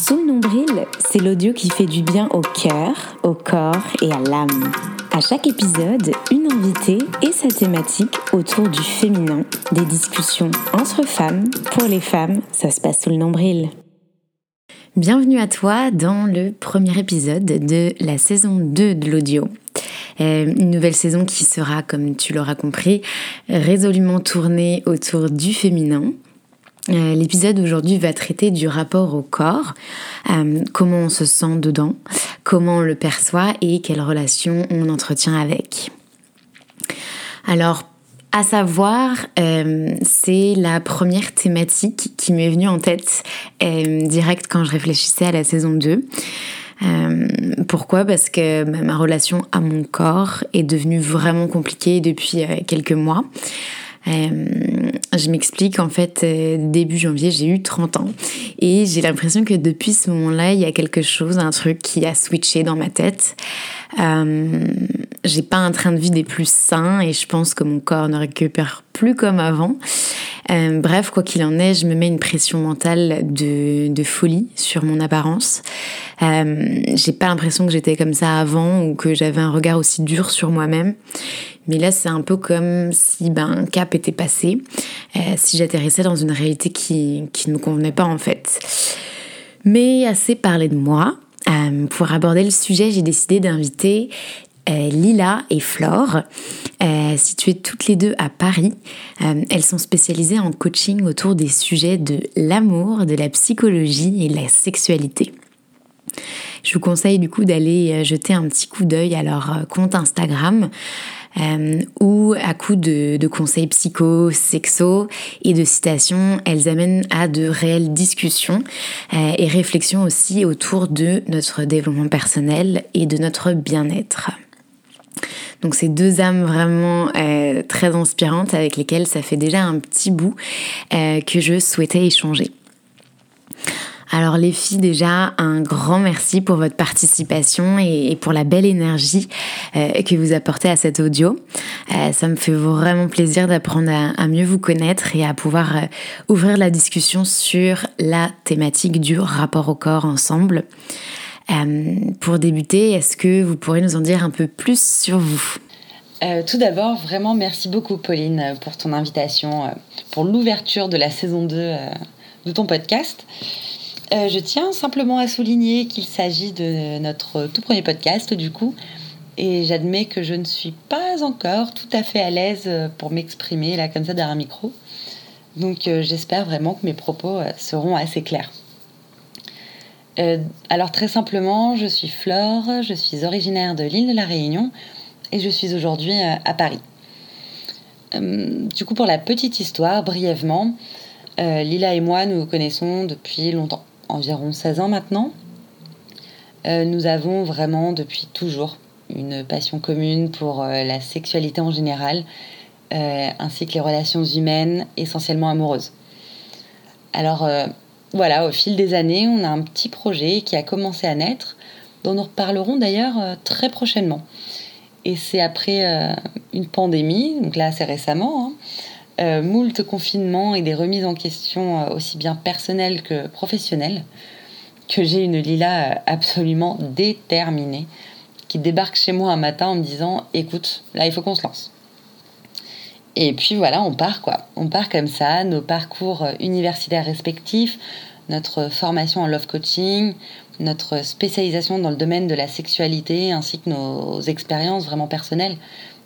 Sous le nombril, c'est l'audio qui fait du bien au cœur, au corps et à l'âme. À chaque épisode, une invitée et sa thématique autour du féminin, des discussions entre femmes. Pour les femmes, ça se passe sous le nombril. Bienvenue à toi dans le premier épisode de la saison 2 de l'audio. Euh, une nouvelle saison qui sera, comme tu l'auras compris, résolument tournée autour du féminin. Euh, l'épisode d'aujourd'hui va traiter du rapport au corps, euh, comment on se sent dedans, comment on le perçoit et quelles relations on entretient avec. Alors, à savoir, c'est la première thématique qui m'est venue en tête direct quand je réfléchissais à la saison 2. Euh, pourquoi? Parce que ma relation à mon corps est devenue vraiment compliquée depuis euh, quelques mois. Euh, je m'explique, en fait, début janvier, j'ai eu 30 ans. Et j'ai l'impression que depuis ce moment-là, il y a quelque chose, un truc qui a switché dans ma tête. Euh, j'ai pas un train de vie des plus sains et je pense que mon corps ne récupère plus comme avant. Euh, bref, quoi qu'il en est, je me mets une pression mentale de, folie sur mon apparence. Euh, j'ai pas l'impression que j'étais comme ça avant ou que j'avais un regard aussi dur sur moi-même. Mais là, c'est un peu comme si ben, un cap était passé, euh, si j'atterrissais dans une réalité qui, qui ne me convenait pas en fait. Mais assez parlé de moi. Pour aborder le sujet, j'ai décidé d'inviter euh, Lila et Flore, euh, situées toutes les deux à Paris. Euh, elles sont spécialisées en coaching autour des sujets de l'amour, de la psychologie et de la sexualité. Je vous conseille du coup d'aller jeter un petit coup d'œil à leur compte Instagram. Où à coup de, conseils psycho, sexo et de citations, elles amènent à de réelles discussions et réflexions aussi autour de notre développement personnel et de notre bien-être. Donc c'est deux âmes vraiment euh, très inspirantes avec lesquelles ça fait déjà un petit bout euh, que je souhaitais échanger. Alors les filles, déjà, un grand merci pour votre participation et, pour la belle énergie euh, que vous apportez à cet audio. Ça me fait vraiment plaisir d'apprendre à, mieux vous connaître et à pouvoir ouvrir la discussion sur la thématique du rapport au corps ensemble. Pour débuter, est-ce que vous pourrez nous en dire un peu plus sur vous? Tout d'abord, vraiment merci beaucoup Pauline pour ton invitation, pour l'ouverture de la saison 2 de ton podcast. Euh, je tiens simplement à souligner qu'il s'agit de notre tout premier podcast du coup, et j'admets que je ne suis pas encore tout à fait à l'aise pour m'exprimer là comme ça derrière un micro. Donc euh, j'espère vraiment que mes propos euh, seront assez clairs. Alors très simplement, je suis Flore, je suis originaire de l'île de la Réunion et je suis aujourd'hui à Paris. du coup, pour la petite histoire, brièvement, Lila et moi nous connaissons depuis longtemps environ 16 ans maintenant. Euh, nous avons vraiment depuis toujours une passion commune pour euh, la sexualité en général, euh, ainsi que les relations humaines essentiellement amoureuses. Alors voilà, au fil des années, on a un petit projet qui a commencé à naître, dont nous reparlerons d'ailleurs très prochainement. Et c'est après une pandémie, donc là assez récemment, hein, moult confinements et des remises en question aussi bien personnelles que professionnelles, que j'ai une Lila absolument déterminée qui débarque chez moi un matin en me disant écoute, là il faut qu'on se lance. Et puis voilà, on part quoi. On part comme ça, nos parcours universitaires respectifs, notre formation en love coaching, notre spécialisation dans le domaine de la sexualité ainsi que nos expériences vraiment personnelles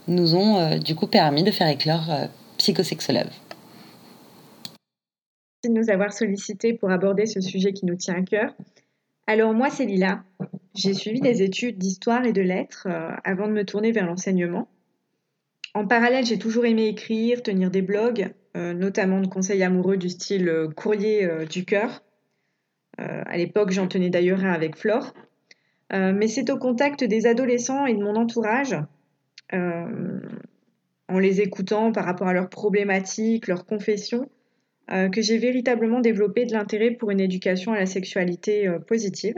nous ont euh, du coup permis de faire éclore euh. Merci de nous avoir sollicité pour aborder ce sujet qui nous tient à cœur. Alors moi, c'est Lila. J'ai suivi des études d'histoire et de lettres euh, avant de me tourner vers l'enseignement. En parallèle, j'ai toujours aimé écrire, tenir des blogs, euh, notamment de conseils amoureux du style euh, courrier du cœur. à l'époque, j'en tenais d'ailleurs un avec Flore. mais c'est au contact des adolescents et de mon entourage, en les écoutant par rapport à leurs problématiques, leurs confessions, euh, que j'ai véritablement développé de l'intérêt pour une éducation à la sexualité euh, positive.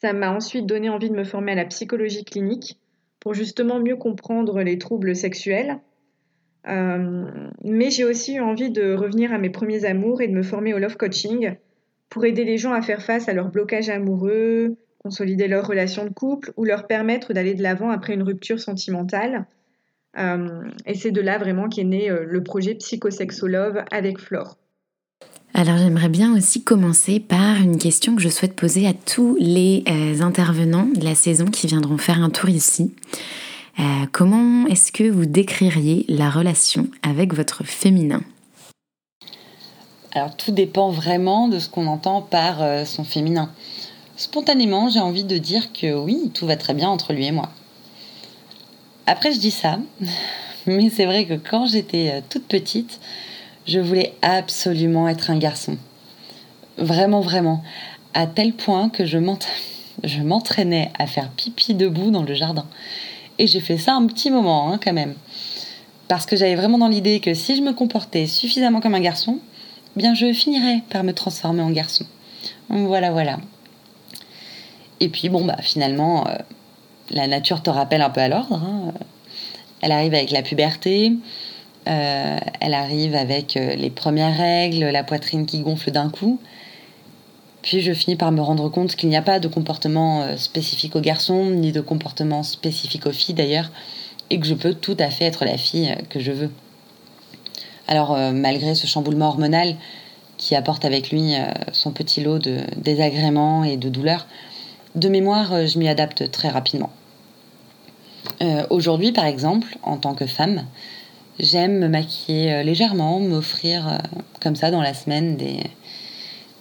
Ça m'a ensuite donné envie de me former à la psychologie clinique pour justement mieux comprendre les troubles sexuels. Euh, mais j'ai aussi eu envie de revenir à mes premiers amours et de me former au love coaching pour aider les gens à faire face à leur blocage amoureux, consolider leur relation de couple ou leur permettre d'aller de l'avant après une rupture sentimentale. Euh, et c'est de là vraiment qu'est né euh, le projet Psychosexolove avec Flore. Alors j'aimerais bien aussi commencer par une question que je souhaite poser à tous les euh, intervenants de la saison qui viendront faire un tour ici. comment est-ce que vous décririez la relation avec votre féminin? Alors tout dépend vraiment de ce qu'on entend par son féminin. Spontanément, j'ai envie de dire que oui, tout va très bien entre lui et moi. Après, je dis ça, mais c'est vrai que quand j'étais euh, toute petite, je voulais absolument être un garçon. Vraiment, vraiment. À tel point que je m'entraînais à faire pipi debout dans le jardin. Et j'ai fait ça un petit moment, hein, quand même. Parce que j'avais vraiment dans l'idée que si je me comportais suffisamment comme un garçon, bien je finirais par me transformer en garçon. Voilà, voilà. Et puis, bon, bah, finalement, euh, la nature te rappelle un peu à l'ordre. Hein. Elle arrive avec la puberté, euh, elle arrive avec euh, les premières règles, la poitrine qui gonfle d'un coup. Puis je finis par me rendre compte qu'il n'y a pas de comportement euh, spécifique aux garçons, ni de comportement spécifique aux filles d'ailleurs, et que je peux tout à fait être la fille que je veux. Alors malgré ce chamboulement hormonal qui apporte avec lui son petit lot de désagréments et de douleurs, de mémoire je m'y adapte très rapidement. Aujourd'hui, par exemple, en tant que femme, j'aime me maquiller euh, légèrement, m'offrir euh, comme ça dans la semaine des,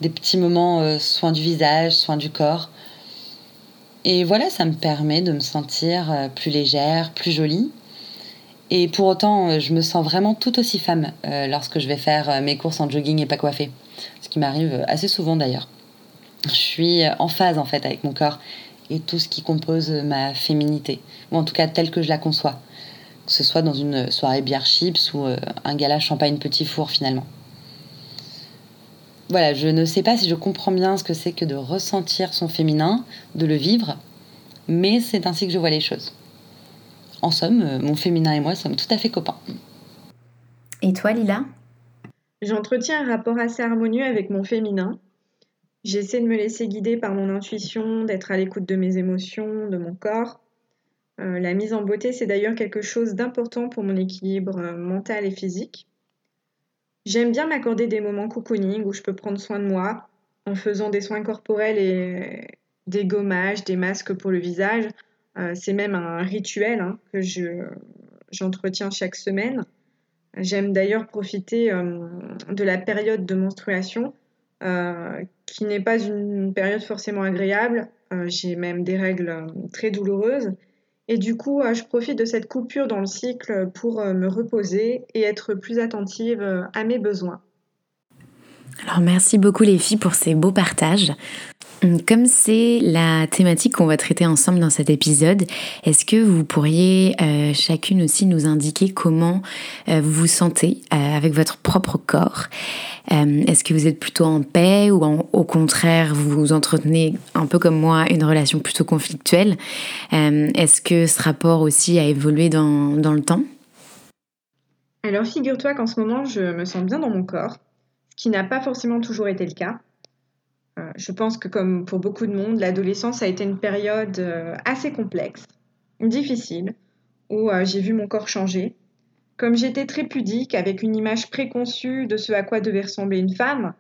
petits moments soins du visage, soins du corps. Et voilà, ça me permet de me sentir plus légère, plus jolie. Et pour autant, je me sens vraiment tout aussi femme lorsque je vais faire mes courses en jogging et pas coiffée. Ce qui m'arrive assez souvent d'ailleurs. Je suis en phase en fait avec mon corps et tout ce qui compose ma féminité, ou en tout cas telle que je la conçois, que ce soit dans une soirée bière chips ou euh, un gala champagne petit four finalement. Voilà, je ne sais pas si je comprends bien ce que c'est que de ressentir son féminin, de le vivre, mais c'est ainsi que je vois les choses. En somme, euh, mon féminin et moi sommes tout à fait copains. Et toi, Lila? J'entretiens un rapport assez harmonieux avec mon féminin, J'essaie de me laisser guider par mon intuition, d'être à l'écoute de mes émotions, de mon corps. Euh, la mise en beauté, c'est d'ailleurs quelque chose d'important pour mon équilibre euh, mental et physique. J'aime bien m'accorder des moments cocooning où je peux prendre soin de moi en faisant des soins corporels et des gommages, des masques pour le visage. Euh, c'est même un rituel hein, que j'entretiens chaque semaine. J'aime d'ailleurs profiter de la période de menstruation qui n'est pas une période forcément agréable. J'ai même des règles très douloureuses. Et du coup, je profite de cette coupure dans le cycle pour me reposer et être plus attentive à mes besoins. Alors merci beaucoup les filles pour ces beaux partages. Comme c'est la thématique qu'on va traiter ensemble dans cet épisode, est-ce que vous pourriez euh, chacune aussi nous indiquer comment euh, vous vous sentez euh, avec votre propre corps? Est-ce que vous êtes plutôt en paix ou au contraire vous entretenez un peu comme moi une relation plutôt conflictuelle? Est-ce que ce rapport aussi a évolué dans, dans le temps? Alors figure-toi qu'en ce moment je me sens bien dans mon corps, ce qui n'a pas forcément toujours été le cas. Euh, je pense que comme pour beaucoup de monde, l'adolescence a été une période euh, assez complexe, difficile, où euh, j'ai vu mon corps changer. Comme j'étais très pudique, avec une image préconçue de ce à quoi devait ressembler une femme,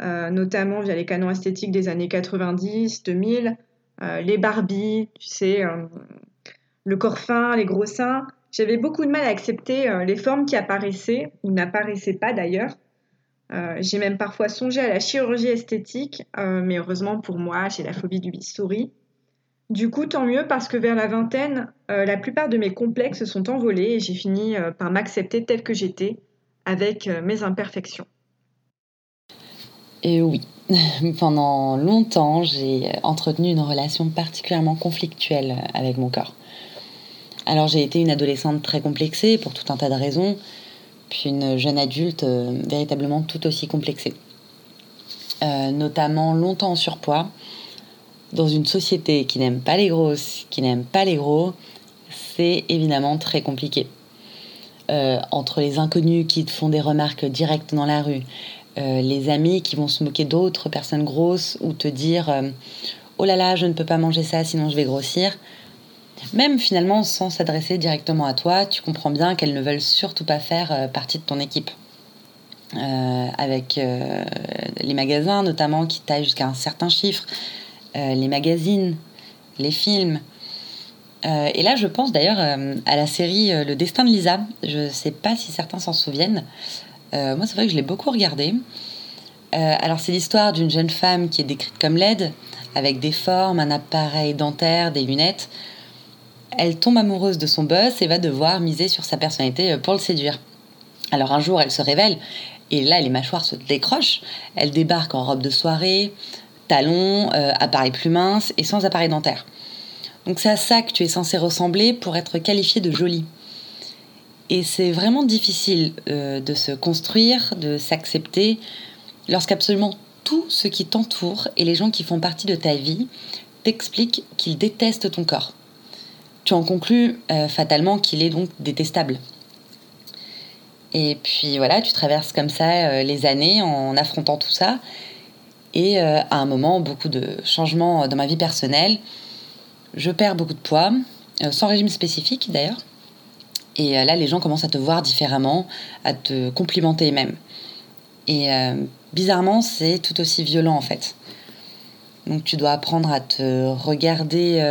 notamment via les canons esthétiques des années 90, 2000, les Barbies, tu sais, le corps fin, les gros seins, j'avais beaucoup de mal à accepter les formes qui apparaissaient, ou n'apparaissaient pas d'ailleurs, euh, j'ai même parfois songé à la chirurgie esthétique, euh, mais heureusement pour moi, j'ai la phobie du bistouri. Du coup, tant mieux parce que vers la vingtaine, euh, la plupart de mes complexes sont envolés et j'ai fini par m'accepter telle que j'étais, avec mes imperfections. Et oui, pendant longtemps, j'ai entretenu une relation particulièrement conflictuelle avec mon corps. Alors j'ai été une adolescente très complexée pour tout un tas de raisons, puis une jeune adulte euh, véritablement tout aussi complexée. Euh, notamment longtemps en surpoids, dans une société qui n'aime pas les grosses, qui n'aime pas les gros, c'est évidemment très compliqué. Euh, entre les inconnus qui te font des remarques directes dans la rue, les amis qui vont se moquer d'autres personnes grosses ou te dire oh là là, je ne peux pas manger ça sinon je vais grossir. Même finalement sans s'adresser directement à toi, tu comprends bien qu'elles ne veulent surtout pas faire partie de ton équipe. avec les magasins notamment qui taillent jusqu'à un certain chiffre, les magazines, les films, euh, et là, je pense d'ailleurs euh, à la série euh, Le Destin de Lisa. Je ne sais pas si certains s'en souviennent. moi, c'est vrai que je l'ai beaucoup regardé. alors, c'est l'histoire d'une jeune femme qui est décrite comme laide, avec des formes, un appareil dentaire, des lunettes. Elle tombe amoureuse de son boss et va devoir miser sur sa personnalité pour le séduire. Alors, un jour, elle se révèle et là, les mâchoires se décrochent. Elle débarque en robe de soirée, talons, appareil plus mince et sans appareil dentaire. Donc c'est à ça que tu es censé ressembler pour être qualifié de joli. Et c'est vraiment difficile euh, de se construire, de s'accepter, lorsqu'absolument tout ce qui t'entoure et les gens qui font partie de ta vie t'expliquent qu'ils détestent ton corps. Tu en conclus euh, fatalement qu'il est donc détestable. Et puis voilà, tu traverses comme ça euh, les années en affrontant tout ça. Et à un moment, beaucoup de changements dans ma vie personnelle je perds beaucoup de poids, euh, sans régime spécifique d'ailleurs. Et euh, là, les gens commencent à te voir différemment, à te complimenter même. Et euh, bizarrement, c'est tout aussi violent en fait. Donc tu dois apprendre à te regarder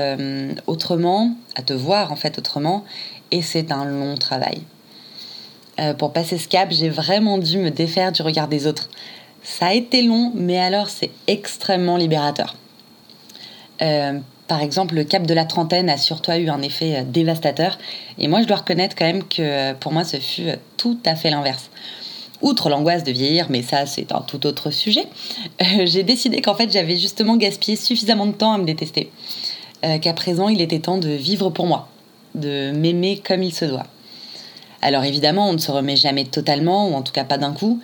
autrement, à te voir en fait autrement, et c'est un long travail. pour passer ce cap, j'ai vraiment dû me défaire du regard des autres. Ça a été long, mais alors c'est extrêmement libérateur. Par exemple, le cap de la trentaine a sur toi eu un effet euh, dévastateur. Et moi, je dois reconnaître quand même que euh, pour moi, ce fut euh, tout à fait l'inverse. Outre l'angoisse de vieillir, mais ça c'est un tout autre sujet, j'ai décidé qu'en fait j'avais justement gaspillé suffisamment de temps à me détester. Qu'à présent il était temps de vivre pour moi, de m'aimer comme il se doit. Alors évidemment on ne se remet jamais totalement, ou en tout cas pas d'un coup,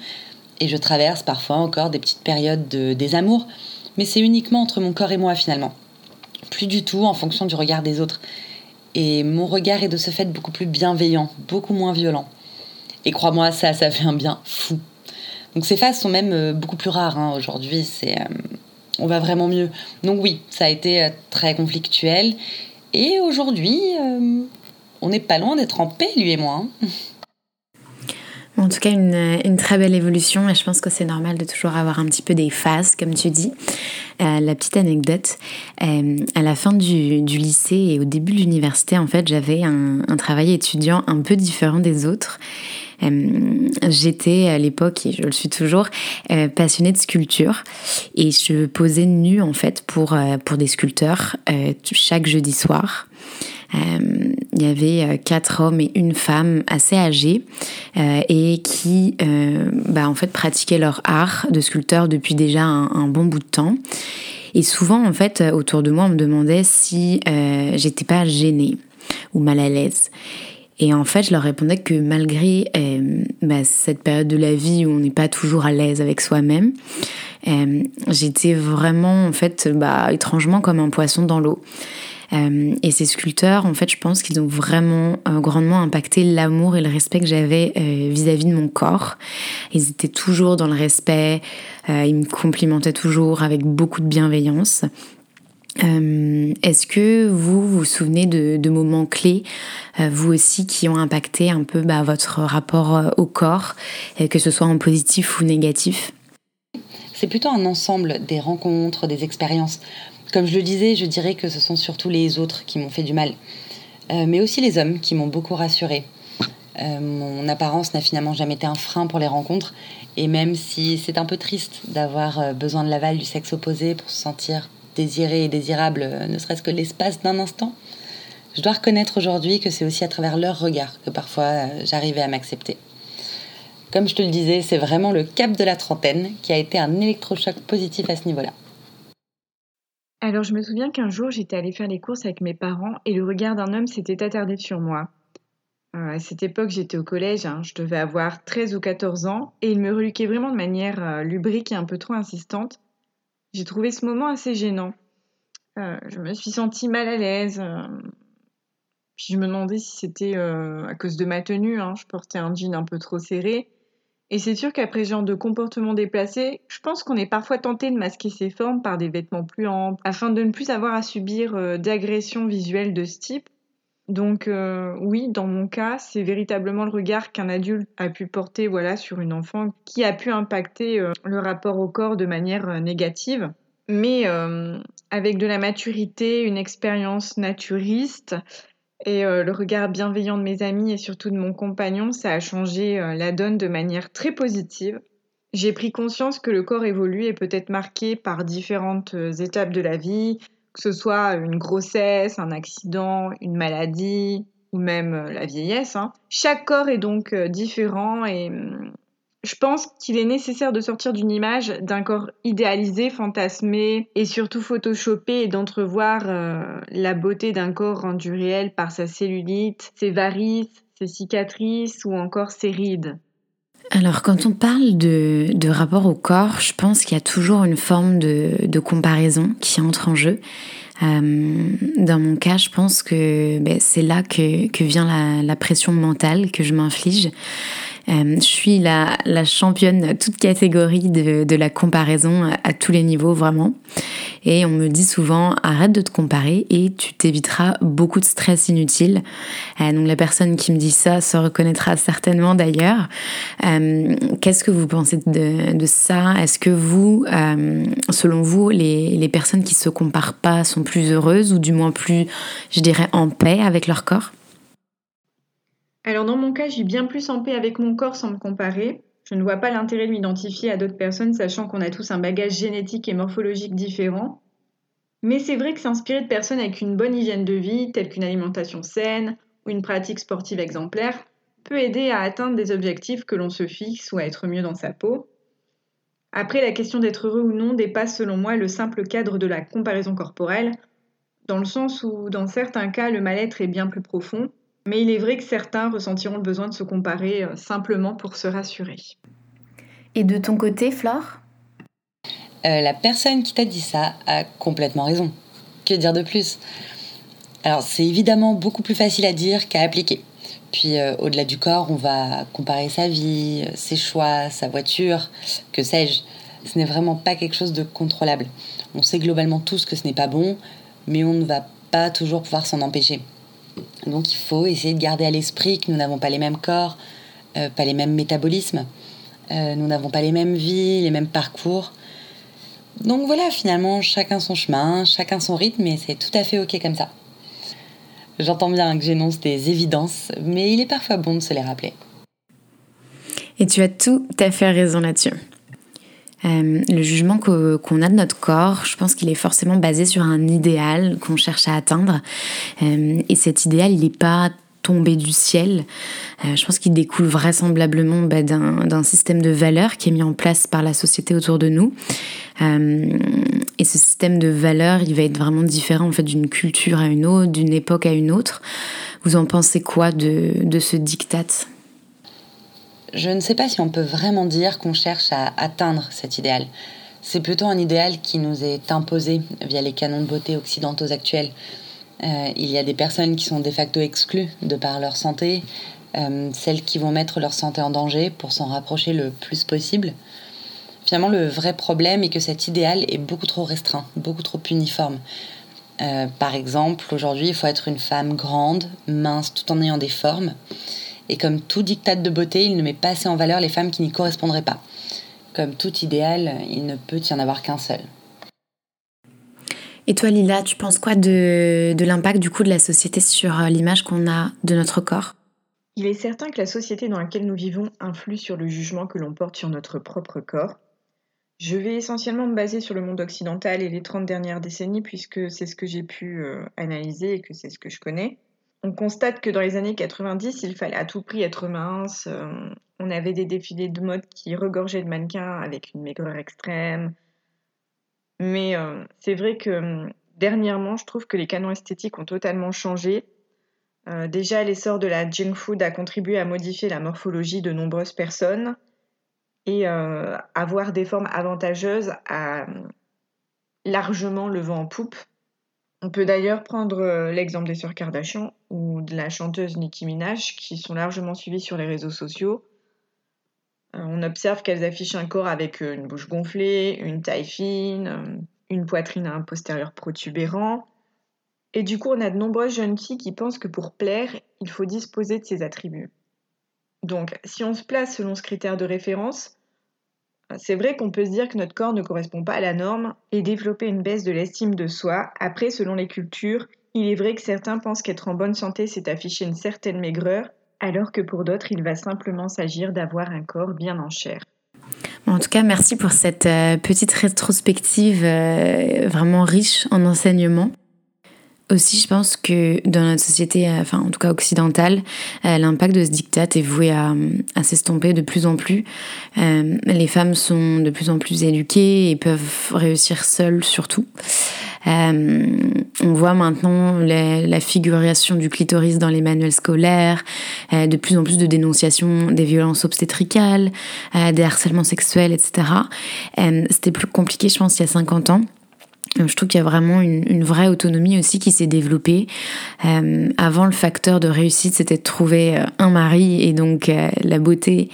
et je traverse parfois encore des petites périodes de désamour, mais c'est uniquement entre mon corps et moi finalement plus du tout en fonction du regard des autres. Et mon regard est de ce fait beaucoup plus bienveillant, beaucoup moins violent. Et crois-moi, ça, ça fait un bien fou. Donc ces phases sont même euh, beaucoup plus rares hein. aujourd'hui. C'est, euh, on va vraiment mieux. Donc oui, ça a été euh, très conflictuel. Et aujourd'hui, on n'est pas loin d'être en paix, lui et moi. Hein. En tout cas, une, très belle évolution et je pense que c'est normal de toujours avoir un petit peu des phases, comme tu dis. La petite anecdote, à la fin du, lycée et au début de l'université, en fait, j'avais un, travail étudiant un peu différent des autres. Euh, j'étais à l'époque, et je le suis toujours, passionnée de sculpture et je posais nue en fait pour, pour des sculpteurs chaque jeudi soir. Euh, il y avait euh, quatre hommes et une femme assez âgés euh, et qui bah, en fait pratiquaient leur art de sculpteur depuis déjà un, bon bout de temps. Et souvent, en fait, autour de moi, on me demandait si j'étais pas gênée ou mal à l'aise. Et en fait, je leur répondais que malgré bah, cette période de la vie où on n'est pas toujours à l'aise avec soi-même, j'étais vraiment, en fait, bah, étrangement comme un poisson dans l'eau. Euh, et ces sculpteurs, en fait, je pense qu'ils ont vraiment euh, grandement impacté l'amour et le respect que j'avais euh, vis-à-vis de mon corps. Ils étaient toujours dans le respect, ils me complimentaient toujours avec beaucoup de bienveillance. Est-ce que vous vous souvenez de, moments clés, vous aussi, qui ont impacté un peu bah, votre rapport au corps, que ce soit en positif ou négatif? C'est plutôt un ensemble des rencontres, des expériences. Comme je le disais, je dirais que ce sont surtout les autres qui m'ont fait du mal, euh, mais aussi les hommes qui m'ont beaucoup rassurée. Euh, mon apparence n'a finalement jamais été un frein pour les rencontres, et même si c'est un peu triste d'avoir euh, besoin de l'aval du sexe opposé pour se sentir désiré et désirable, ne serait-ce que l'espace d'un instant, je dois reconnaître aujourd'hui que c'est aussi à travers leur regard que parfois j'arrivais à m'accepter. Comme je te le disais, c'est vraiment le cap de la trentaine qui a été un électrochoc positif à ce niveau-là. Alors, je me souviens qu'un jour, j'étais allée faire les courses avec mes parents et le regard d'un homme s'était attardé sur moi. Euh, à cette époque, j'étais au collège, hein, je devais avoir 13 ou 14 ans, et il me reluquait vraiment de manière euh, lubrique et un peu trop insistante. J'ai trouvé ce moment assez gênant. Euh, je me suis sentie mal à l'aise. puis je me demandais si c'était à cause de ma tenue. Hein. je portais un jean un peu trop serré. Et c'est sûr qu'après ce genre de comportement déplacé, je pense qu'on est parfois tenté de masquer ses formes par des vêtements plus amples, afin de ne plus avoir à subir euh, d'agressions visuelles de ce type. Donc euh, oui, dans mon cas, c'est véritablement le regard qu'un adulte a pu porter voilà, sur une enfant qui a pu impacter euh, le rapport au corps de manière négative. Mais avec de la maturité, une expérience naturiste, et euh, le regard bienveillant de mes amis et surtout de mon compagnon, ça a changé euh, la donne de manière très positive. J'ai pris conscience que le corps évolue et peut être marqué par différentes euh, étapes de la vie, que ce soit une grossesse, un accident, une maladie ou même la vieillesse. Hein. Chaque corps est donc différent et hum, je pense qu'il est nécessaire de sortir d'une image d'un corps idéalisé, fantasmé et surtout photoshopé et d'entrevoir euh, la beauté d'un corps rendu réel par sa cellulite, ses varices, ses cicatrices ou encore ses rides. Alors quand on parle de, rapport au corps, je pense qu'il y a toujours une forme de, comparaison qui entre en jeu. Euh, dans mon cas, je pense que ben, c'est là que, vient la pression mentale que je m'inflige. Euh, je suis la, la, championne toute catégorie de, la comparaison à tous les niveaux vraiment. Et on me dit souvent arrête de te comparer et tu t'éviteras beaucoup de stress inutile. Euh, donc la personne qui me dit ça se reconnaîtra certainement d'ailleurs. Euh, Qu'est-ce que vous pensez de, ça? Est-ce que vous, selon vous, les, les personnes qui se comparent pas sont plus heureuses ou du moins plus, je dirais, en paix avec leur corps? Alors dans mon cas, je bien plus en paix avec mon corps sans me comparer. Je ne vois pas l'intérêt de m'identifier à d'autres personnes, sachant qu'on a tous un bagage génétique et morphologique différent. Mais c'est vrai que s'inspirer de personnes avec une bonne hygiène de vie, telle qu'une alimentation saine ou une pratique sportive exemplaire, peut aider à atteindre des objectifs que l'on se fixe ou à être mieux dans sa peau. Après, la question d'être heureux ou non dépasse selon moi le simple cadre de la comparaison corporelle, dans le sens où dans certains cas le mal-être est bien plus profond, mais il est vrai que certains ressentiront le besoin de se comparer euh, simplement pour se rassurer. Et de ton côté, Flore? Euh, La personne qui t'a dit ça a complètement raison. Que dire de plus? Alors, c'est évidemment beaucoup plus facile à dire qu'à appliquer. Puis, euh, au-delà du corps, on va comparer sa vie, ses choix, sa voiture, que sais-je. Ce n'est vraiment pas quelque chose de contrôlable. On sait globalement tous que ce n'est pas bon, mais on ne va pas toujours pouvoir s'en empêcher. Donc il faut essayer de garder à l'esprit que nous n'avons pas les mêmes corps, euh, pas les mêmes métabolismes, euh, nous n'avons pas les mêmes vies, les mêmes parcours. Donc voilà, finalement, chacun son chemin, chacun son rythme, et c'est tout à fait ok comme ça. J'entends bien que j'énonce des évidences, mais il est parfois bon de se les rappeler. Et tu as tout à fait raison là-dessus. Euh, le jugement qu'on a de notre corps, je pense qu'il est forcément basé sur un idéal qu'on cherche à atteindre. Euh, et cet idéal, il n'est pas tombé du ciel. Euh, je pense qu'il découle vraisemblablement bah, d'un système de valeurs qui est mis en place par la société autour de nous. et ce système de valeurs, il va être vraiment différent en fait d'une culture à une autre, d'une époque à une autre. Vous en pensez quoi de, de ce diktat? Je ne sais pas si on peut vraiment dire qu'on cherche à atteindre cet idéal. C'est plutôt un idéal qui nous est imposé via les canons de beauté occidentaux actuels. Euh, il y a des personnes qui sont de facto exclues de par leur santé, euh, celles qui vont mettre leur santé en danger pour s'en rapprocher le plus possible. Finalement, le vrai problème est que cet idéal est beaucoup trop restreint, beaucoup trop uniforme. Euh, par exemple, aujourd'hui, il faut être une femme grande, mince, tout en ayant des formes. Et comme tout diktat de beauté, il ne met pas assez en valeur les femmes qui n'y correspondraient pas. Comme tout idéal, il ne peut y en avoir qu'un seul. Et toi, Lila, tu penses quoi de, de l'impact du coup de la société sur euh, l'image qu'on a de notre corps? Il est certain que la société dans laquelle nous vivons influe sur le jugement que l'on porte sur notre propre corps. Je vais essentiellement me baser sur le monde occidental et les 30 dernières décennies puisque c'est ce que j'ai pu euh, analyser et que c'est ce que je connais on constate que dans les années 90, il fallait à tout prix être mince. Euh, on avait des défilés de mode qui regorgeaient de mannequins avec une maigreur extrême. Mais euh, c'est vrai que euh, dernièrement, je trouve que les canons esthétiques ont totalement changé. déjà, l'essor de la junk food a contribué à modifier la morphologie de nombreuses personnes et avoir des formes avantageuses a largement le vent en poupe. On peut d'ailleurs prendre euh, l'exemple des sœurs Kardashian ou de la chanteuse Nicki Minaj qui sont largement suivies sur les réseaux sociaux. on observe qu'elles affichent un corps avec une bouche gonflée, une taille fine, une poitrine à un postérieur protubérant. Et du coup, on a de nombreuses jeunes filles qui pensent que pour plaire, il faut disposer de ces attributs. Donc, si on se place selon ce critère de référence, c'est vrai qu'on peut se dire que notre corps ne correspond pas à la norme et développer une baisse de l'estime de soi. Après, selon les cultures, il est vrai que certains pensent qu'être en bonne santé, c'est afficher une certaine maigreur, alors que pour d'autres, il va simplement s'agir d'avoir un corps bien en chair. En tout cas, merci pour cette euh, petite rétrospective euh, vraiment riche en enseignements. Aussi, je pense que dans notre société, euh, enfin en tout cas occidentale, euh, l'impact de ce diktat est voué à, s'estomper de plus en plus. Euh, les femmes sont de plus en plus éduquées et peuvent réussir seules surtout. on voit maintenant la, figuration du clitoris dans les manuels scolaires, de plus en plus de dénonciations des violences obstétricales, des harcèlements sexuels, etc. C'était plus compliqué, je pense, il y a 50 ans. Euh, je trouve qu'il y a vraiment une, vraie autonomie aussi qui s'est développée. Euh, avant, le facteur de réussite, c'était de trouver euh, un mari et donc la beauté,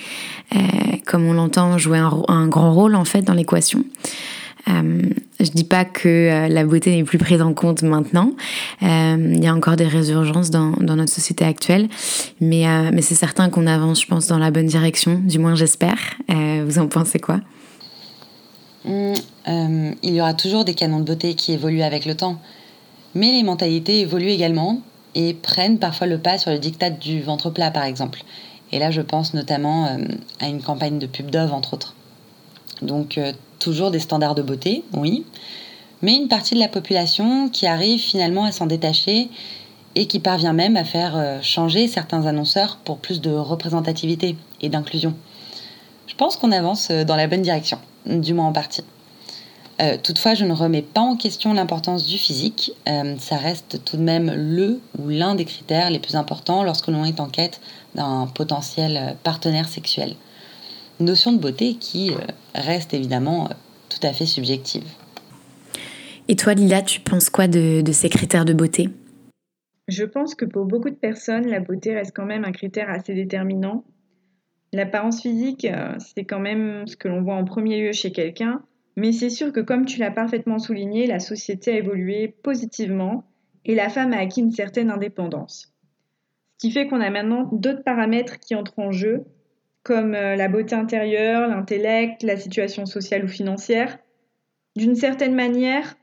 comme on l'entend, jouait un, grand rôle en fait dans l'équation. je dis pas que la beauté n'est plus prise en compte maintenant. Il y a encore des résurgences dans, notre société actuelle, mais, c'est certain qu'on avance, je pense, dans la bonne direction. Du moins, j'espère. vous en pensez quoi? Mm, euh, il y aura toujours des canons de beauté qui évoluent avec le temps. Mais les mentalités évoluent également et prennent parfois le pas sur le diktat du ventre plat, par exemple. Et là, je pense notamment euh, à une campagne de pub Dove, entre autres. Donc, euh, toujours des standards de beauté, oui, mais une partie de la population qui arrive finalement à s'en détacher et qui parvient même à faire changer certains annonceurs pour plus de représentativité et d'inclusion. Je pense qu'on avance dans la bonne direction du moins en partie. Euh, toutefois, je ne remets pas en question l'importance du physique. Euh, ça reste tout de même le ou l'un des critères les plus importants lorsque l'on est en quête d'un potentiel partenaire sexuel. Une notion de beauté qui euh, reste évidemment tout à fait subjective. Et toi, Lila, tu penses quoi de, de ces critères de beauté? Je pense que pour beaucoup de personnes, la beauté reste quand même un critère assez déterminant L'apparence physique, c'est quand même ce que l'on voit en premier lieu chez quelqu'un, mais c'est sûr que comme tu l'as parfaitement souligné, la société a évolué positivement et la femme a acquis une certaine indépendance. Ce qui fait qu'on a maintenant d'autres paramètres qui entrent en jeu, comme euh, la beauté intérieure, l'intellect, la situation sociale ou financière. D'une certaine manière,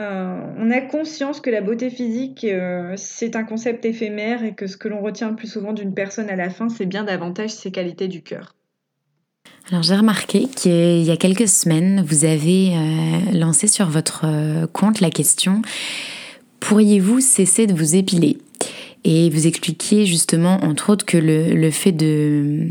euh, on a conscience que la beauté physique, euh, c'est un concept éphémère et que ce que l'on retient le plus souvent d'une personne à la fin, c'est bien davantage ses qualités du cœur. Alors j'ai remarqué qu'il y a quelques semaines, vous avez euh, lancé sur votre compte la question Pourriez-vous cesser de vous épiler? Et vous expliquiez justement, entre autres, que le, fait de,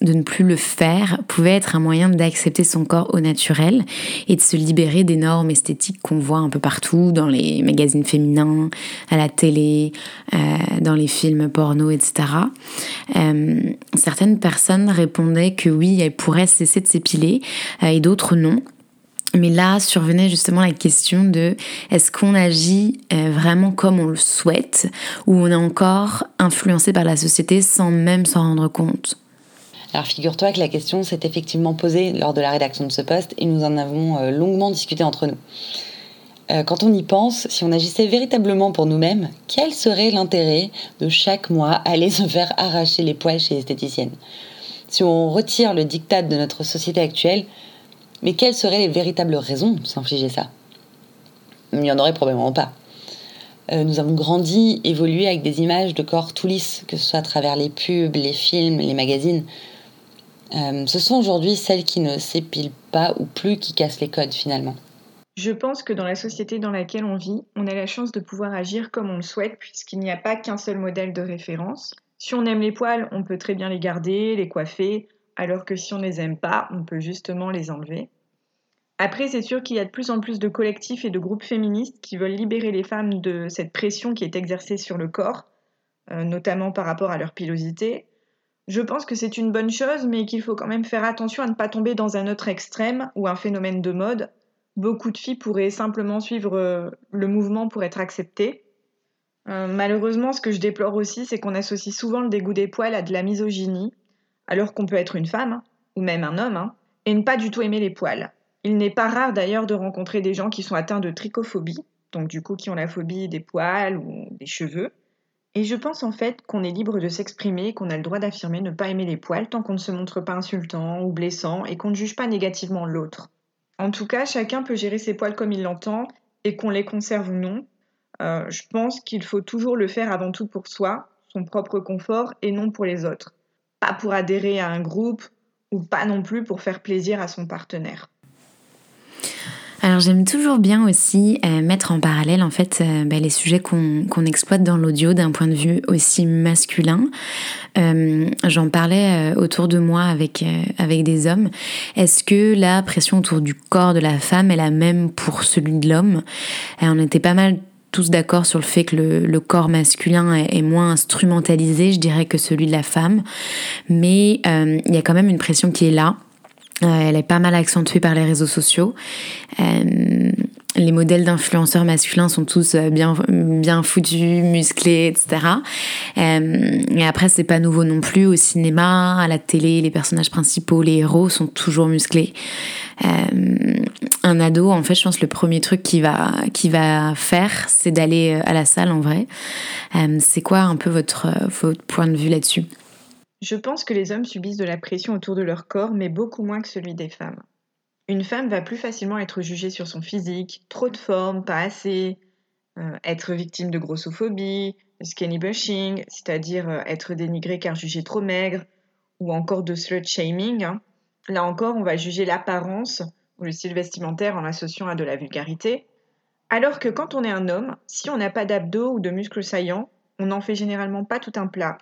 de ne plus le faire pouvait être un moyen d'accepter son corps au naturel et de se libérer des normes esthétiques qu'on voit un peu partout, dans les magazines féminins, à la télé, euh, dans les films porno, etc. Euh, certaines personnes répondaient que oui, elles pourraient cesser de s'épiler euh, et d'autres non. Mais là survenait justement la question de est-ce qu'on agit euh, vraiment comme on le souhaite ou on est encore influencé par la société sans même s'en rendre compte? Alors figure-toi que la question s'est effectivement posée lors de la rédaction de ce poste et nous en avons euh, longuement discuté entre nous. Euh, quand on y pense, si on agissait véritablement pour nous-mêmes, quel serait l'intérêt de chaque mois aller se faire arracher les poils chez l'esthéticienne Si on retire le diktat de notre société actuelle, mais quelles seraient les véritables raisons de s'infliger ça? Il n'y en aurait probablement pas. Euh, nous avons grandi, évolué avec des images de corps tout lisses, que ce soit à travers les pubs, les films, les magazines. Euh, ce sont aujourd'hui celles qui ne s'épilent pas ou plus qui cassent les codes finalement. Je pense que dans la société dans laquelle on vit, on a la chance de pouvoir agir comme on le souhaite puisqu'il n'y a pas qu'un seul modèle de référence. Si on aime les poils, on peut très bien les garder, les coiffer, alors que si on ne les aime pas, on peut justement les enlever. Après, c'est sûr qu'il y a de plus en plus de collectifs et de groupes féministes qui veulent libérer les femmes de cette pression qui est exercée sur le corps, euh, notamment par rapport à leur pilosité. Je pense que c'est une bonne chose, mais qu'il faut quand même faire attention à ne pas tomber dans un autre extrême ou un phénomène de mode. Beaucoup de filles pourraient simplement suivre euh, le mouvement pour être acceptées. Euh, malheureusement, ce que je déplore aussi, c'est qu'on associe souvent le dégoût des poils à de la misogynie alors qu'on peut être une femme. ou même un homme, hein, et ne pas du tout aimer les poils. Il n'est pas rare d'ailleurs de rencontrer des gens qui sont atteints de trichophobie, donc du coup qui ont la phobie des poils ou des cheveux. Et je pense en fait qu'on est libre de s'exprimer, qu'on a le droit d'affirmer ne pas aimer les poils tant qu'on ne se montre pas insultant ou blessant et qu'on ne juge pas négativement l'autre. En tout cas, chacun peut gérer ses poils comme il l'entend et qu'on les conserve ou non. Euh, je pense qu'il faut toujours le faire avant tout pour soi, son propre confort et non pour les autres. Pas pour adhérer à un groupe ou pas non plus pour faire plaisir à son partenaire. Alors j'aime toujours bien aussi euh, mettre en parallèle en fait euh, bah, les sujets qu'on exploite dans l'audio d'un point de vue aussi masculin. Euh, j'en parlais autour de moi avec avec des hommes. Est-ce que la pression autour du corps de la femme est la même pour celui de l'homme? On était pas mal tous d'accord sur le fait que le, corps masculin est, moins instrumentalisé, je dirais, que celui de la femme. Mais il y a quand même une pression qui est là euh, elle est pas mal accentuée par les réseaux sociaux. Euh, les modèles d'influenceurs masculins sont tous euh, bien bien foutus, musclés, etc. et après, c'est pas nouveau non plus au cinéma, à la télé, les personnages principaux, les héros sont toujours musclés. Un ado, en fait, je pense le premier truc qu'il va va faire, c'est d'aller à la salle en vrai. c'est quoi un peu votre votre point de vue là-dessus? Je pense que les hommes subissent de la pression autour de leur corps, mais beaucoup moins que celui des femmes. Une femme va plus facilement être jugée sur son physique, trop de forme, pas assez, euh, être victime de grossophobie, skinny bashing, c'est-à-dire euh, être dénigrée car jugée trop maigre, ou encore de slut shaming. Hein. Là encore, on va juger l'apparence ou le style vestimentaire en l'associant à de la vulgarité. Alors que quand on est un homme, si on n'a pas d'abdos ou de muscles saillants, on n'en fait généralement pas tout un plat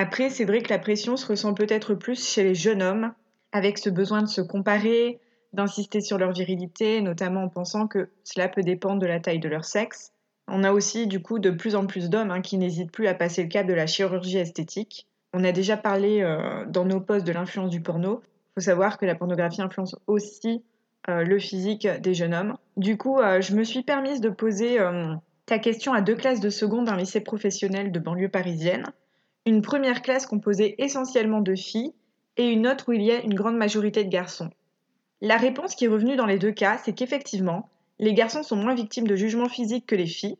après, c'est vrai que la pression se ressent peut-être plus chez les jeunes hommes, avec ce besoin de se comparer, d'insister sur leur virilité, notamment en pensant que cela peut dépendre de la taille de leur sexe. On a aussi du coup de plus en plus d'hommes hein, qui n'hésitent plus à passer le cap de la chirurgie esthétique. On a déjà parlé euh, dans nos posts de l'influence du porno. Il faut savoir que la pornographie influence aussi le physique des jeunes hommes. Du coup, euh, je me suis permise de poser ta question à deux classes de seconde d'un lycée professionnel de banlieue parisienne une première classe composée essentiellement de filles et une autre où il y a une grande majorité de garçons. La réponse qui est revenue dans les deux cas, c'est qu'effectivement, les garçons sont moins victimes de jugements physiques que les filles,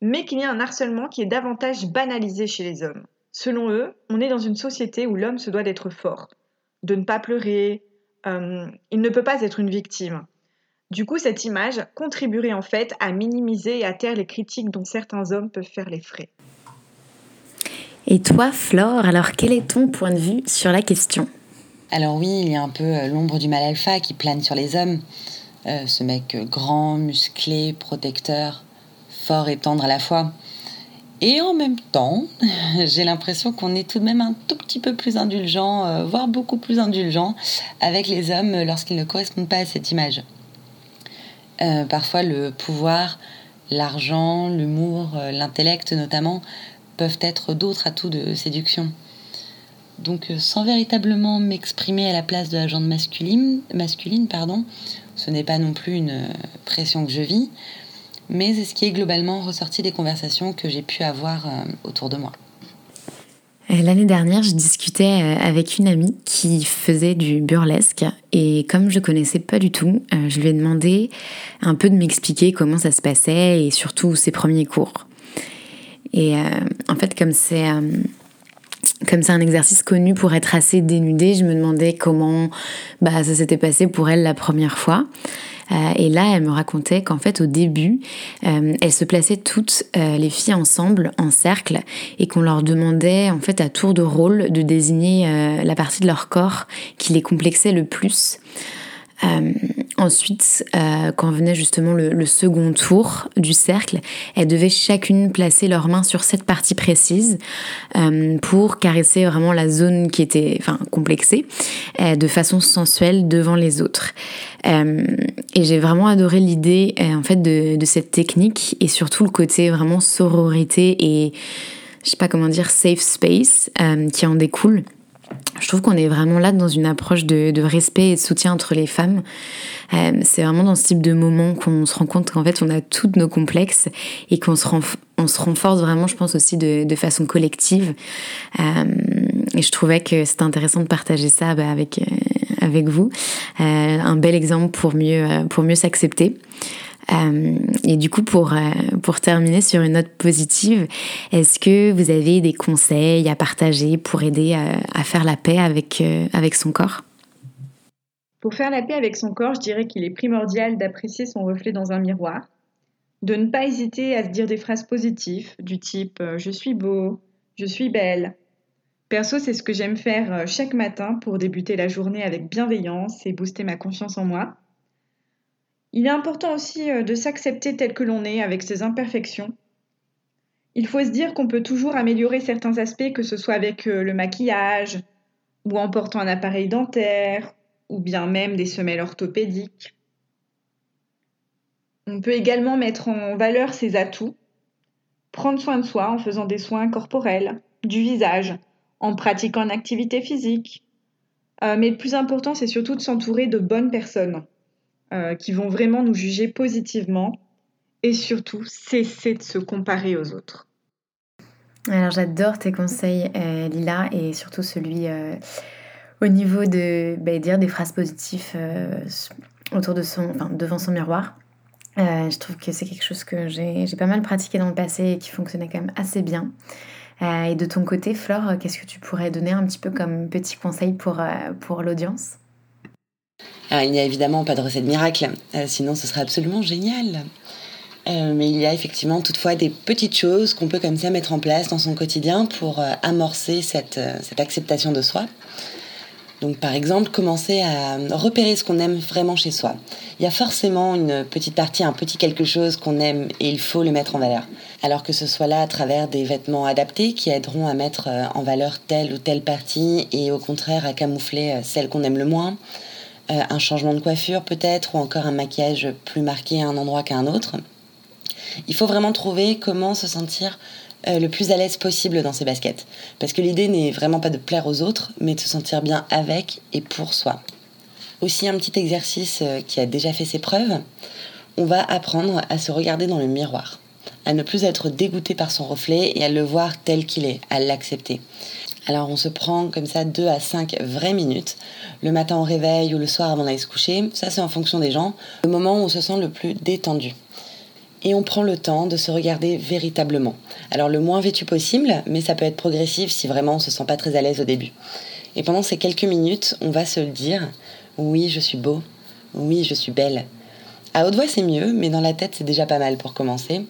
mais qu'il y a un harcèlement qui est davantage banalisé chez les hommes. Selon eux, on est dans une société où l'homme se doit d'être fort, de ne pas pleurer, euh, il ne peut pas être une victime. Du coup, cette image contribuerait en fait à minimiser et à taire les critiques dont certains hommes peuvent faire les frais. Et toi, Flore, alors quel est ton point de vue sur la question? Alors oui, il y a un peu euh, l'ombre du mal alpha qui plane sur les hommes. Euh, ce mec grand, musclé, protecteur, fort et tendre à la fois. Et en même temps, j'ai l'impression qu'on est tout de même un tout petit peu plus indulgent, voire beaucoup plus indulgent avec les hommes lorsqu'ils ne correspondent pas à cette image. parfois, le pouvoir, l'argent, l'humour, l'intellect notamment, peuvent être d'autres atouts de séduction. Donc euh, sans véritablement m'exprimer à la place de la gente masculine, masculine pardon, ce n'est pas non plus une euh, pression que je vis, mais c'est ce qui est globalement ressorti des conversations que j'ai pu avoir euh, autour de moi. L'année dernière, je discutais avec une amie qui faisait du burlesque et comme je connaissais pas du tout, je lui ai demandé un peu de m'expliquer comment ça se passait et surtout ses premiers cours. Et euh, en fait, comme c'est euh, comme c'est un exercice connu pour être assez dénudé, je me demandais comment bah, ça s'était passé pour elle la première fois. Euh, et là, elle me racontait qu'en fait, au début, euh, elles se plaçaient toutes les filles ensemble en cercle et qu'on leur demandait en fait à tour de rôle de désigner la partie de leur corps qui les complexait le plus. Euh, ensuite, euh, quand venait justement le, second tour du cercle, elles devaient chacune placer leurs mains sur cette partie précise euh, pour caresser vraiment la zone qui était enfin, complexée de façon sensuelle devant les autres. Et j'ai vraiment adoré l'idée en fait de, cette technique et surtout le côté vraiment sororité et je sais pas comment dire safe space qui en découle. Je trouve qu'on est vraiment là dans une approche de, respect et de soutien entre les femmes. Euh, c'est vraiment dans ce type de moment qu'on se rend compte qu'en fait on a toutes nos complexes et qu'on se, renforce vraiment, je pense aussi de, façon collective. Euh, et je trouvais que c'était intéressant de partager ça bah, avec, euh, avec vous. un bel exemple pour mieux, pour mieux s'accepter. et du coup, pour, pour terminer sur une note positive, est-ce que vous avez des conseils à partager pour aider à, faire la paix avec, avec son corps? Pour faire la paix avec son corps, je dirais qu'il est primordial d'apprécier son reflet dans un miroir de ne pas hésiter à se dire des phrases positives du type euh, je suis beau, je suis belle. Perso, c'est ce que j'aime faire euh, chaque matin pour débuter la journée avec bienveillance et booster ma confiance en moi. Il est important aussi euh, de s'accepter tel que l'on est avec ses imperfections. Il faut se dire qu'on peut toujours améliorer certains aspects, que ce soit avec le maquillage, ou en portant un appareil dentaire, ou bien même des semelles orthopédiques. On peut également mettre en valeur ses atouts, prendre soin de soi en faisant des soins corporels, du visage, en pratiquant une activité physique. Euh, mais le plus important, c'est surtout de s'entourer de bonnes personnes euh, qui vont vraiment nous juger positivement et surtout cesser de se comparer aux autres. Alors j'adore tes conseils, euh, Lila, et surtout celui au niveau de bah, dire des phrases positives autour de son, devant son miroir. Je trouve que c'est quelque chose que j'ai pas mal pratiqué dans le passé et qui fonctionnait quand même assez bien. Euh, et de ton côté, Flore, qu'est-ce que tu pourrais donner un petit peu comme petit conseil pour, euh, pour l'audience? Ah, Il n'y a évidemment pas de recette miracle, sinon ce serait absolument génial. mais il y a effectivement toutefois des petites choses qu'on peut comme ça mettre en place dans son quotidien pour amorcer cette, cette acceptation de soi. Donc par exemple, commencer à repérer ce qu'on aime vraiment chez soi. Il y a forcément une petite partie, un petit quelque chose qu'on aime et il faut le mettre en valeur. Alors que ce soit là à travers des vêtements adaptés qui aideront à mettre euh, en valeur telle ou telle partie et au contraire à camoufler euh, celle qu'on aime le moins. Euh, un changement de coiffure peut-être ou encore un maquillage plus marqué à un endroit qu'à un autre. Il faut vraiment trouver comment se sentir euh, le plus à l'aise possible dans ses baskets. Parce que l'idée n'est vraiment pas de plaire aux autres, mais de se sentir bien avec et pour soi. Aussi un petit exercice euh, qui a déjà fait ses preuves, on va apprendre à se regarder dans le miroir, à ne plus être dégoûté par son reflet et à le voir tel qu'il est, à l'accepter. Alors on se prend comme ça 2 à 5 vraies minutes, le matin au réveil ou le soir avant d'aller se coucher, ça c'est en fonction des gens, le moment où on se sent le plus détendu et on prend le temps de se regarder véritablement. Alors le moins vêtu possible, mais ça peut être progressif si vraiment on se sent pas très à l'aise au début. Et pendant ces quelques minutes, on va se dire oui, je suis beau, oui, je suis belle. À haute voix, c'est mieux, mais dans la tête, c'est déjà pas mal pour commencer.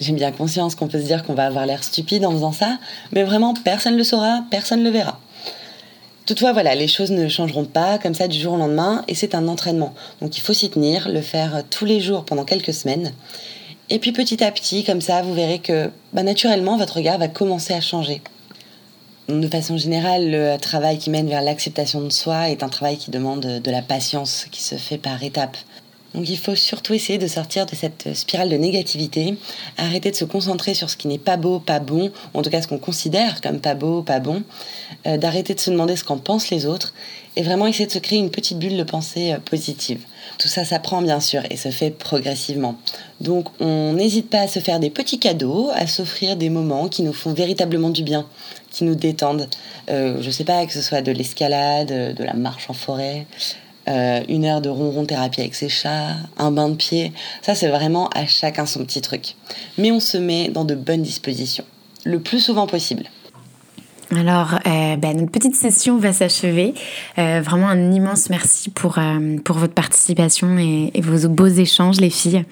J'ai bien conscience qu'on peut se dire qu'on va avoir l'air stupide en faisant ça, mais vraiment, personne ne le saura, personne ne le verra. Toutefois, voilà, les choses ne changeront pas comme ça du jour au lendemain et c'est un entraînement. Donc il faut s'y tenir, le faire tous les jours pendant quelques semaines. Et puis petit à petit, comme ça, vous verrez que bah, naturellement, votre regard va commencer à changer. De façon générale, le travail qui mène vers l'acceptation de soi est un travail qui demande de la patience, qui se fait par étapes. Donc il faut surtout essayer de sortir de cette spirale de négativité, arrêter de se concentrer sur ce qui n'est pas beau, pas bon, ou en tout cas ce qu'on considère comme pas beau, pas bon, euh, d'arrêter de se demander ce qu'en pensent les autres, et vraiment essayer de se créer une petite bulle de pensée euh, positive. Tout ça s'apprend bien sûr et se fait progressivement. Donc on n'hésite pas à se faire des petits cadeaux, à s'offrir des moments qui nous font véritablement du bien, qui nous détendent. Euh, je sais pas, que ce soit de l'escalade, de la marche en forêt, euh, une heure de ronron thérapie avec ses chats, un bain de pied. Ça, c'est vraiment à chacun son petit truc. Mais on se met dans de bonnes dispositions, le plus souvent possible. Alors, euh, ben, notre petite session va s'achever. Euh, vraiment un immense merci pour, pour votre participation et, et, vos beaux échanges, les filles.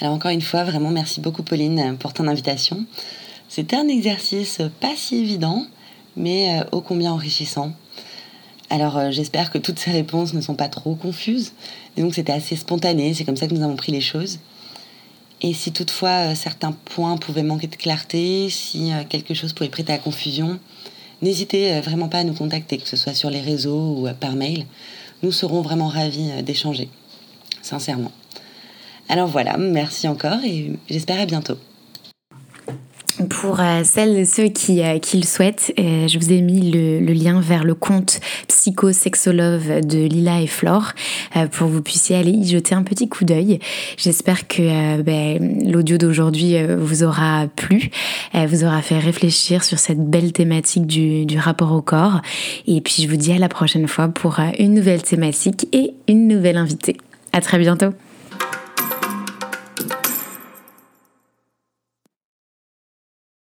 Alors encore une fois, vraiment merci beaucoup Pauline pour ton invitation. C'était un exercice pas si évident, mais ô combien enrichissant. Alors euh, j'espère que toutes ces réponses ne sont pas trop confuses. Et donc c'était assez spontané, c'est comme ça que nous avons pris les choses. Et si toutefois euh, certains points pouvaient manquer de clarté, si euh, quelque chose pouvait prêter à confusion, n'hésitez vraiment pas à nous contacter, que ce soit sur les réseaux ou par mail. Nous serons vraiment ravis d'échanger, sincèrement. Alors voilà, merci encore et j'espère à bientôt. Pour euh, celles et ceux qui, euh, le souhaitent, euh, je vous ai mis le, lien vers le compte Psycho-Sexolove de Lila et Flore pour que vous puissiez aller y jeter un petit coup d'œil. J'espère que ben, l'audio d'aujourd'hui vous aura plu, vous aura fait réfléchir sur cette belle thématique du, du rapport au corps. Et puis je vous dis à la prochaine fois pour une nouvelle thématique et une nouvelle invitée. À très bientôt.